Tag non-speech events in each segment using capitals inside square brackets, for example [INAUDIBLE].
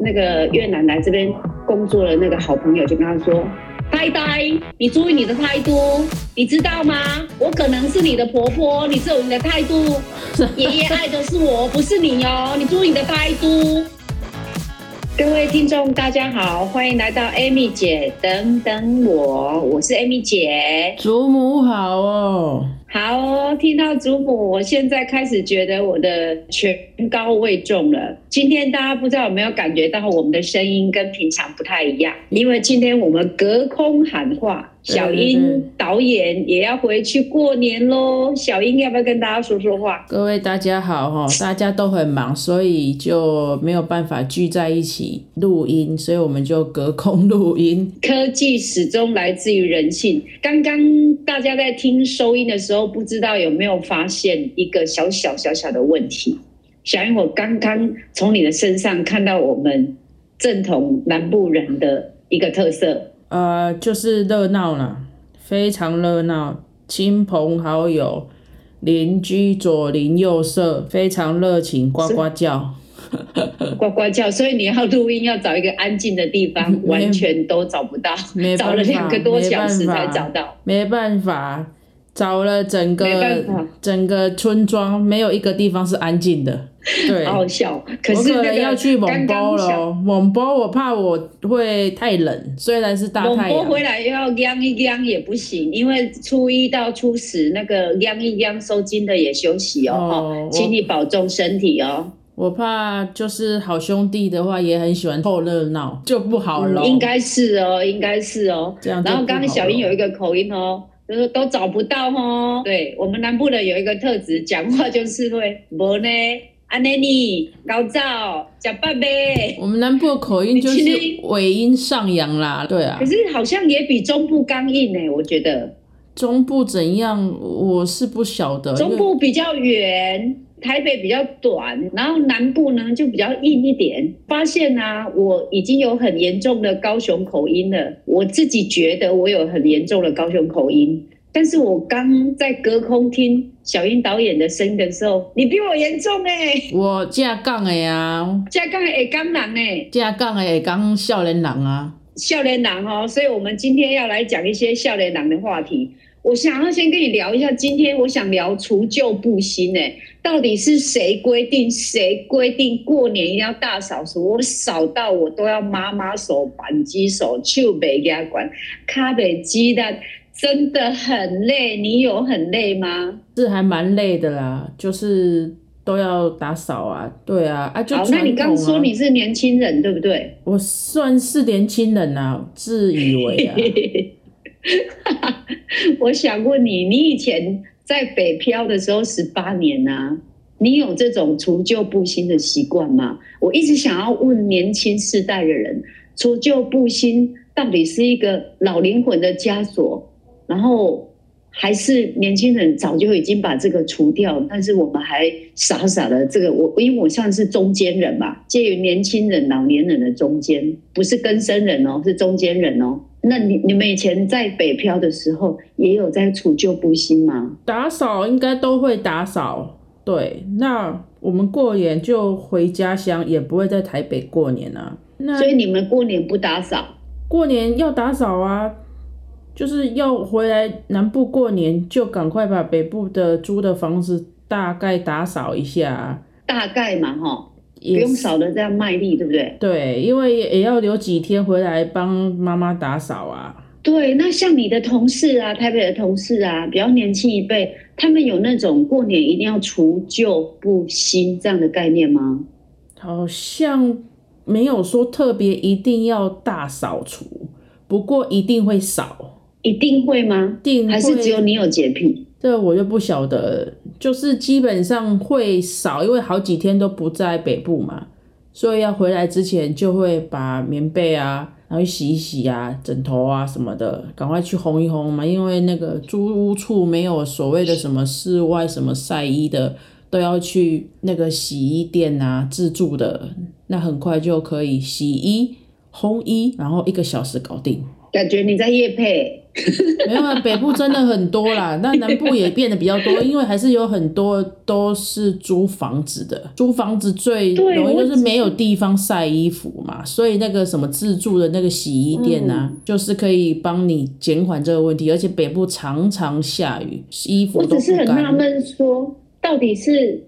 那个越南来这边工作的那个好朋友就跟他说：“呆呆，你注意你的态度，你知道吗？我可能是你的婆婆，你这种的态度，爷爷爱的是我，不是你哦，你注意你的态度。”各位听众，大家好，欢迎来到 Amy 姐等等我，我是 Amy 姐。祖母好哦，好，听到祖母，我现在开始觉得我的权高位重了。今天大家不知道有没有感觉到我们的声音跟平常不太一样，因为今天我们隔空喊话。小英导演也要回去过年喽，小英要不要跟大家说说话？各位大家好哈，大家都很忙，所以就没有办法聚在一起录音，所以我们就隔空录音。科技始终来自于人性。刚刚大家在听收音的时候，不知道有没有发现一个小小小小的问题？小英，我刚刚从你的身上看到我们正统南部人的一个特色。呃，就是热闹了，非常热闹，亲朋好友、邻居左邻右舍非常热情，呱呱叫，呱呱叫。所以你要录音，要找一个安静的地方，[LAUGHS] 完全都找不到，找了两个多小时才找到，没办法。找了整个整个村庄，没有一个地方是安静的。对，好笑。可是那个要去蒙波了，蒙波我怕我会太冷，虽然是大太阳。蒙包回来又要晾一晾也不行，因为初一到初十那个晾一晾收金的也休息哦，哦请你保重身体哦。我怕就是好兄弟的话也很喜欢凑热闹，就不好了。应该是哦，应该是哦。这样。然后刚刚小英有一个口音哦。就是都找不到哦。对我们南部的有一个特质，讲话就是会无呢，阿内尼高照假爸呗。我们南部的口音就是尾音上扬啦，对啊。可是好像也比中部刚硬呢，我觉得。中部怎样？我是不晓得。中部比较圆。台北比较短，然后南部呢就比较硬一点。发现啊，我已经有很严重的高雄口音了。我自己觉得我有很严重的高雄口音，但是我刚在隔空听小英导演的声音的时候，你比我严重哎！我架杠的呀，架杠的会刚人哎，架杠的会刚少年人啊，少年人哦。所以我们今天要来讲一些少年人的话题。我想要先跟你聊一下，今天我想聊除旧布新诶，到底是谁规定？谁规定过年一定要大扫除？我扫到我都要妈妈手、扳机手、手背给他管，卡北鸡蛋真的很累。你有很累吗？是还蛮累的啦，就是都要打扫啊，对啊，啊就好。那你刚说你是年轻人，对不对？我算是年轻人啊，自以为啊。[LAUGHS] [LAUGHS] 我想问你，你以前在北漂的时候十八年呐，你有这种除旧布新的习惯吗？我一直想要问年轻世代的人，除旧布新到底是一个老灵魂的枷锁，然后还是年轻人早就已经把这个除掉，但是我们还傻傻的这个我，因为我算是中间人嘛，介于年轻人、老年人的中间，不是根生人哦，是中间人哦。那你你们以前在北漂的时候，也有在除旧布新吗？打扫应该都会打扫，对。那我们过年就回家乡，也不会在台北过年啊。那所以你们过年不打扫？过年要打扫啊，就是要回来南部过年，就赶快把北部的租的房子大概打扫一下。大概嘛，哈。不用少的这样卖力，对不对？对，因为也要留几天回来帮妈妈打扫啊。对，那像你的同事啊，台北的同事啊，比较年轻一辈，他们有那种过年一定要除旧布新这样的概念吗？好像没有说特别一定要大扫除，不过一定会扫。一定会吗？定还是只有你有洁癖？这我就不晓得，就是基本上会少，因为好几天都不在北部嘛，所以要回来之前就会把棉被啊，然后洗一洗啊，枕头啊什么的，赶快去烘一烘嘛。因为那个租屋处没有所谓的什么室外什么晒衣的，都要去那个洗衣店啊自助的，那很快就可以洗衣、烘衣，然后一个小时搞定。感觉你在夜配，没有啊，北部真的很多啦，[LAUGHS] 那南部也变得比较多，因为还是有很多都是租房子的，租房子最容易就是没有地方晒衣服嘛，所以那个什么自助的那个洗衣店呐、嗯。就是可以帮你减缓这个问题，而且北部常常下雨，衣服我都不只是很纳干。闷说，到底是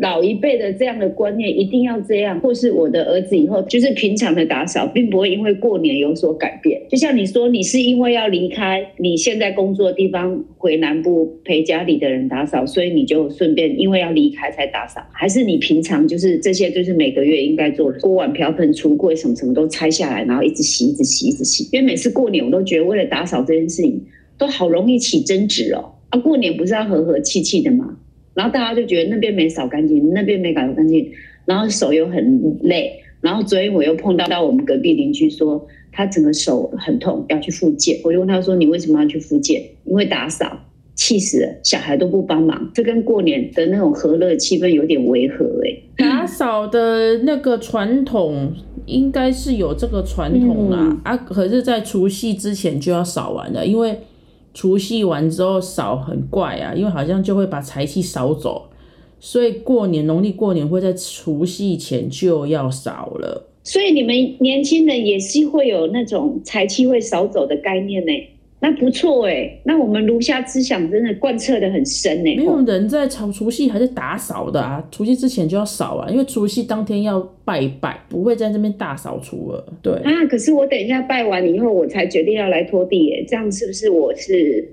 老一辈的这样的观念一定要这样，或是我的儿子以后就是平常的打扫，并不会因为过年有所改变。就像你说，你是因为要离开你现在工作的地方回南部陪家里的人打扫，所以你就顺便因为要离开才打扫，还是你平常就是这些就是每个月应该做的，锅碗瓢盆、橱柜什么什么都拆下来，然后一直洗、一直洗、一直洗。因为每次过年我都觉得为了打扫这件事情，都好容易起争执哦。啊，过年不是要和和气气的吗？然后大家就觉得那边没扫干净，那边没搞干净，然后手又很累。然后昨天我又碰到到我们隔壁邻居说，他整个手很痛，要去复健。我就问他说：“你为什么要去复健？”因为打扫，气死了，小孩都不帮忙，这跟过年的那种和乐气氛有点违和哎、打扫的那个传统应该是有这个传统啦、嗯啊，可是，在除夕之前就要扫完了，因为除夕完之后扫很怪啊，因为好像就会把财气扫走，所以过年农历过年会在除夕前就要扫了。所以你们年轻人也是会有那种财气会扫走的概念呢、那不错哎、那我们儒家思想真的贯彻的很深呢、没有人在除除夕还是打扫的啊，除夕之前就要扫啊，因为除夕当天要拜一拜，不会在这边大扫除了。对，啊，可是我等一下拜完以后，我才决定要来拖地耶，这样是不是我是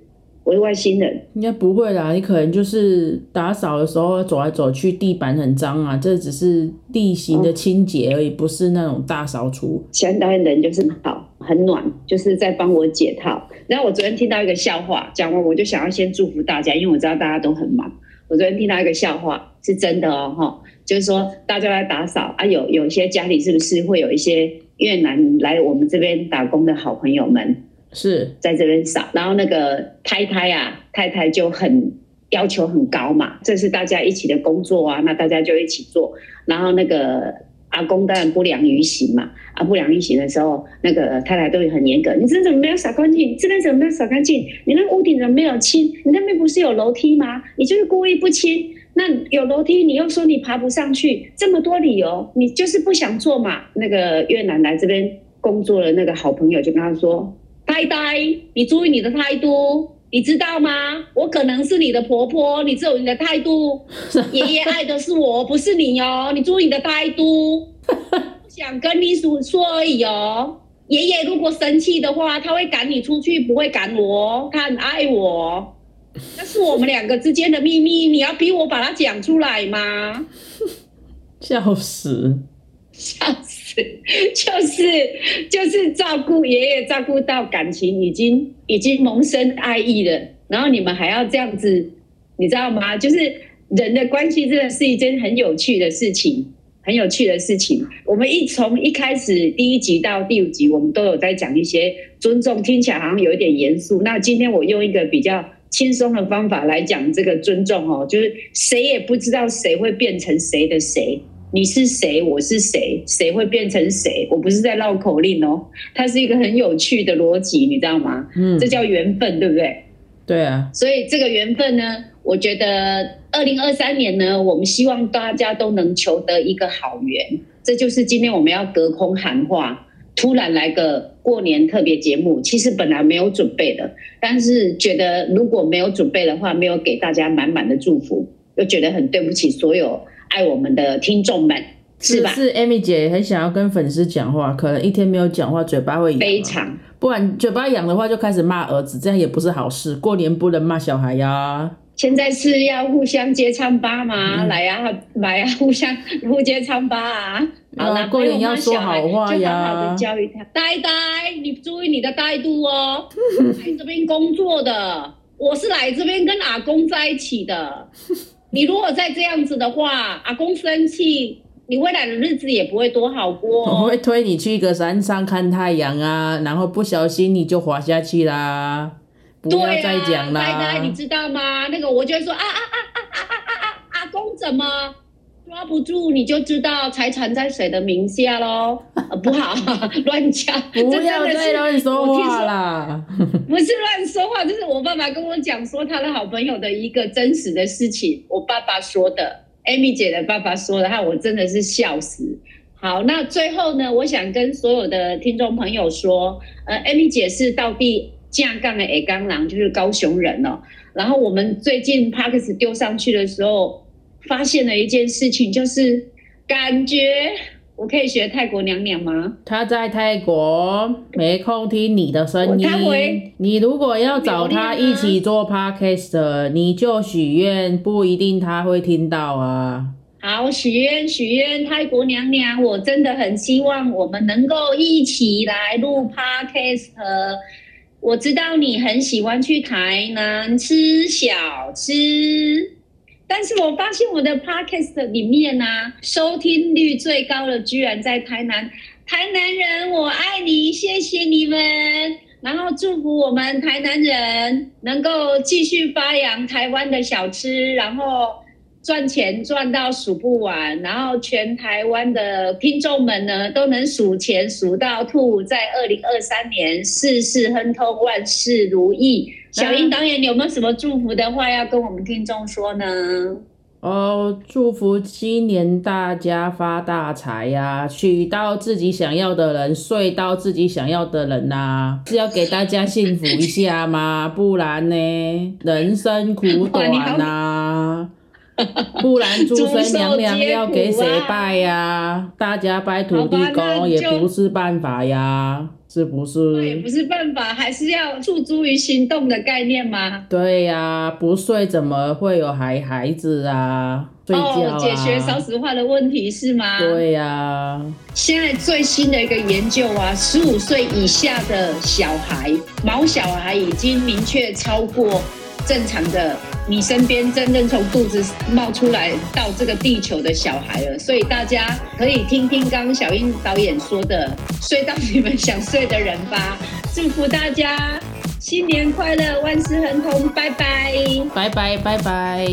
我是外星人？应该不会啦，你可能就是打扫的时候走来走去，地板很脏啊，这只是地形的清洁而已，不是那种大扫除。现在人就是好，很暖，就是在帮我解套。然后我昨天听到一个笑话，讲完我就想要先祝福大家，因为我知道大家都很忙。我昨天听到一个笑话，是真的哦，哈，就是说大家来打扫啊，有有些家里是不是会有一些越南来我们这边打工的好朋友们，是，在这边扫，然后那个太太啊，太太就很要求很高嘛，这是大家一起的工作啊，那大家就一起做，然后那个阿公当然不良于行嘛，啊不良于行的时候，那个太太都很严格，你这怎么没有扫干净？这边怎么没有扫干净？你那屋顶怎么没有清？你那边不是有楼梯吗？你就是故意不清。那有楼梯，你又说你爬不上去，这么多理由，你就是不想做嘛？那个越南来这边工作的那个好朋友就跟他说：“呆呆，你注意你的态度，你知道吗？我可能是你的婆婆，你只有你的态度。[LAUGHS] 爷爷爱的是我，不是你哦，你注意你的态度。[LAUGHS] 不想跟你说说而已哦。爷爷如果生气的话，他会赶你出去，不会赶我哦，他很爱我。那是我们两个之间的秘密，你要逼我把它讲出来吗？[LAUGHS] 笑死。笑死，[LAUGHS] 就是就是照顾爷爷，照顾到感情已经已经萌生爱意了，然后你们还要这样子，你知道吗？就是人的关系真的是一件很有趣的事情，很有趣的事情。我们一从一开始第一集到第五集，我们都有在讲一些尊重，听起来好像有一点严肃。那今天我用一个比较。轻松的方法来讲这个尊重哦，就是谁也不知道谁会变成谁的谁，你是谁，我是谁，谁会变成谁？我不是在绕口令哦，它是一个很有趣的逻辑，你知道吗？嗯这，叫缘分，对不对？对啊，所以这个缘分呢，我觉得二零二三年呢，我们希望大家都能求得一个好缘。这就是今天我们要隔空喊话，突然来个过年特别节目，其实本来没有准备的，但是觉得如果没有准备的话，没有给大家满满的祝福，又觉得很对不起所有爱我们的听众们，是吧？是 Amy 姐很想要跟粉丝讲话，可能一天没有讲话，嘴巴会痒啊非常。不然嘴巴痒的话就开始骂儿子，这样也不是好事。过年不能骂小孩呀。现在是要互相接唱吧吗？嗯来呀、来呀、互相互接唱吧啊！好啊了，过年要说好话呀就好好的教育他。呆呆，你注意你的态度哦。[LAUGHS] 来这边工作的，我是来这边跟阿公在一起的。你如果再这样子的话，阿公生气，你未来的日子也不会多好过哦。我会推你去一个山上看太阳啊，然后不小心你就滑下去啦。不要再讲啊，呆呆，啦你。知道吗？那个我就会说啊啊啊啊啊啊啊啊！阿公怎么抓不住，你就知道财产在谁的名下喽。呃不好，[LAUGHS] 乱讲，[LAUGHS] 不要再乱说话啦！[LAUGHS] 不是乱说话，这是我爸爸跟我讲说他的好朋友的一个真实的事情，我爸爸说的，Amy 姐的爸爸说的，哈，我真的是笑死。好，那最后呢，我想跟所有的听众朋友说，呃，Amy 姐是到地架杠的 A 钢狼，就是高雄人哦。然后我们最近 Parks 丢上去的时候，发现了一件事情，就是感觉我可以学泰国娘娘吗？她在泰国没空听你的声音。你如果要找她一起做 podcast，你就许愿，不一定她会听到啊。好，许愿许愿，泰国娘娘，我真的很希望我们能够一起来录 podcast。我知道你很喜欢去台南吃小吃，但是我发现我的 podcast 里面呢、收听率最高的居然在台南。台南人，我爱你，谢谢你们。然后祝福我们台南人能够继续发扬台湾的小吃，然后赚钱赚到数不完，然后全台湾的听众们呢都能数钱数到吐，在二零二三年事事亨通，万事如意。小英导演，你有没有什么祝福的话要跟我们听众说呢？哦，祝福今年大家发大财呀、娶到自己想要的人，睡到自己想要的人呐、是要给大家幸福一下吗？[LAUGHS] 不然呢，人生苦短呐、不然诸神娘娘要给谁拜呀、[LAUGHS] 大家拜土地公也不是办法呀，是不是？那也不是办法，还是要诉诸于行动的概念吗？对呀、不睡怎么会有孩孩子啊？睡觉啊？哦，解决少子化的问题是吗？对呀、现在最新的一个研究啊，十五岁以下的小孩，毛小孩已经明确超过正常的你身边真正从肚子冒出来到这个地球的小孩了。所以大家可以听听刚小英导演说的，睡到你们想睡的人吧。[LAUGHS] 祝福大家新年快乐，万事亨通，拜拜。拜拜拜拜。